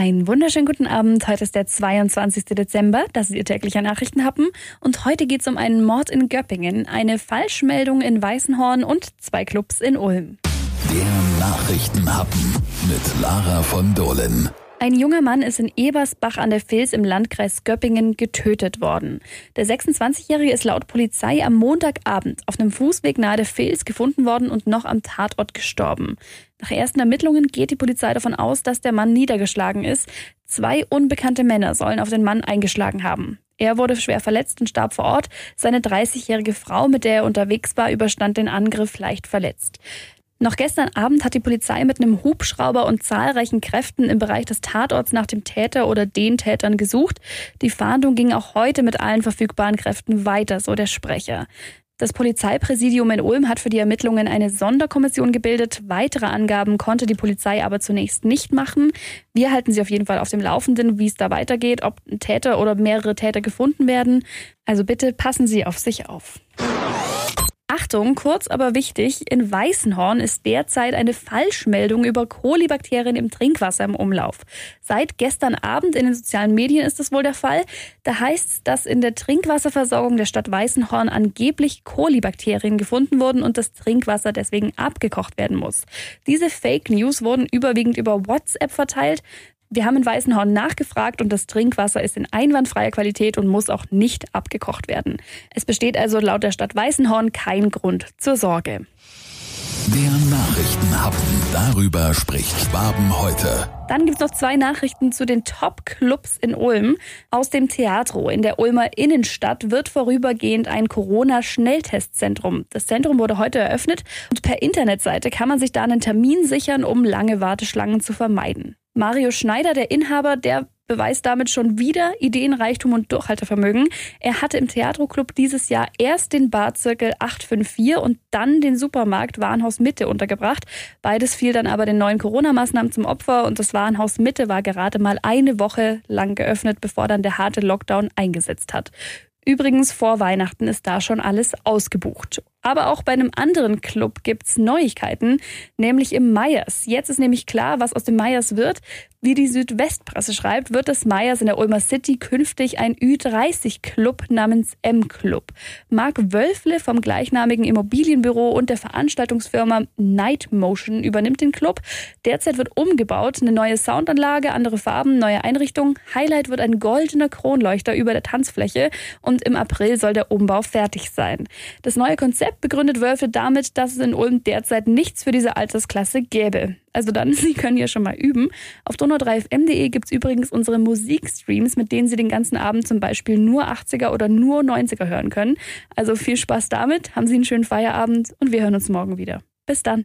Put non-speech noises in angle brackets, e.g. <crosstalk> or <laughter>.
Einen wunderschönen guten Abend. Heute ist der 22. Dezember. Das ist Ihr täglicher Nachrichtenhappen. Und heute geht es um einen Mord in Göppingen, eine Falschmeldung in Weißenhorn und zwei Clubs in Ulm. Der Nachrichtenhappen mit Lara von Dohlen. Ein junger Mann ist in Ebersbach an der Vils im Landkreis Göppingen getötet worden. Der 26-Jährige ist laut Polizei am Montagabend auf einem Fußweg nahe der Vils gefunden worden und noch am Tatort gestorben. Nach ersten Ermittlungen geht die Polizei davon aus, dass der Mann niedergeschlagen ist. Zwei unbekannte Männer sollen auf den Mann eingeschlagen haben. Er wurde schwer verletzt und starb vor Ort. Seine 30-jährige Frau, mit der er unterwegs war, überstand den Angriff leicht verletzt. Noch gestern Abend hat die Polizei mit einem Hubschrauber und zahlreichen Kräften im Bereich des Tatorts nach dem Täter oder den Tätern gesucht. Die Fahndung ging auch heute mit allen verfügbaren Kräften weiter, so der Sprecher. Das Polizeipräsidium in Ulm hat für die Ermittlungen eine Sonderkommission gebildet. Weitere Angaben konnte die Polizei aber zunächst nicht machen. Wir halten Sie auf jeden Fall auf dem Laufenden, wie es da weitergeht, ob ein Täter oder mehrere Täter gefunden werden. Also bitte passen Sie auf sich auf. Achtung, kurz aber wichtig, in Weißenhorn ist derzeit eine Falschmeldung über Kolibakterien im Trinkwasser im Umlauf. Seit gestern Abend in den sozialen Medien ist das wohl der Fall. Da heißt es, dass in der Trinkwasserversorgung der Stadt Weißenhorn angeblich Kolibakterien gefunden wurden und das Trinkwasser deswegen abgekocht werden muss. Diese Fake News wurden überwiegend über WhatsApp verteilt. Wir haben in Weißenhorn nachgefragt und das Trinkwasser ist in einwandfreier Qualität und muss auch nicht abgekocht werden. Es besteht also laut der Stadt Weißenhorn kein Grund zur Sorge. Der Nachrichtenhappen. Darüber spricht Schwaben heute. Dann gibt es noch zwei Nachrichten zu den Top-Clubs in Ulm. Aus dem Theatro in der Ulmer Innenstadt wird vorübergehend ein Corona-Schnelltestzentrum. Das Zentrum wurde heute eröffnet und per Internetseite kann man sich da einen Termin sichern, um lange Warteschlangen zu vermeiden. Mario Schneider, der Inhaber, der beweist damit schon wieder Ideenreichtum und Durchhaltevermögen. Er hatte im Theatroclub dieses Jahr erst den Barzirkel 854 und dann den Supermarkt Warenhaus Mitte untergebracht. Beides fiel dann aber den neuen Corona-Maßnahmen zum Opfer und das Warenhaus Mitte war gerade mal eine Woche lang geöffnet, bevor dann der harte Lockdown eingesetzt hat. Übrigens, vor Weihnachten ist da schon alles ausgebucht. Aber auch bei einem anderen Club gibt's Neuigkeiten, nämlich im Meyers. Jetzt ist nämlich klar, was aus dem Meyers wird. Wie die Südwestpresse schreibt, wird das Meyers in der Ulmer City künftig ein Ü30-Club namens M-Club. Marc Wölfle vom gleichnamigen Immobilienbüro und der Veranstaltungsfirma Night Motion übernimmt den Club. Derzeit wird umgebaut, eine neue Soundanlage, andere Farben, neue Einrichtungen. Highlight wird ein goldener Kronleuchter über der Tanzfläche und im April soll der Umbau fertig sein. Das neue Konzept Konzept begründet Wölfe damit, dass es in Ulm derzeit nichts für diese Altersklasse gäbe. Also dann, <laughs> Sie können hier schon mal üben. Auf donau3fm.de gibt es übrigens unsere Musikstreams, mit denen Sie den ganzen Abend zum Beispiel nur 80er oder nur 90er hören können. Also viel Spaß damit, haben Sie einen schönen Feierabend und wir hören uns morgen wieder. Bis dann.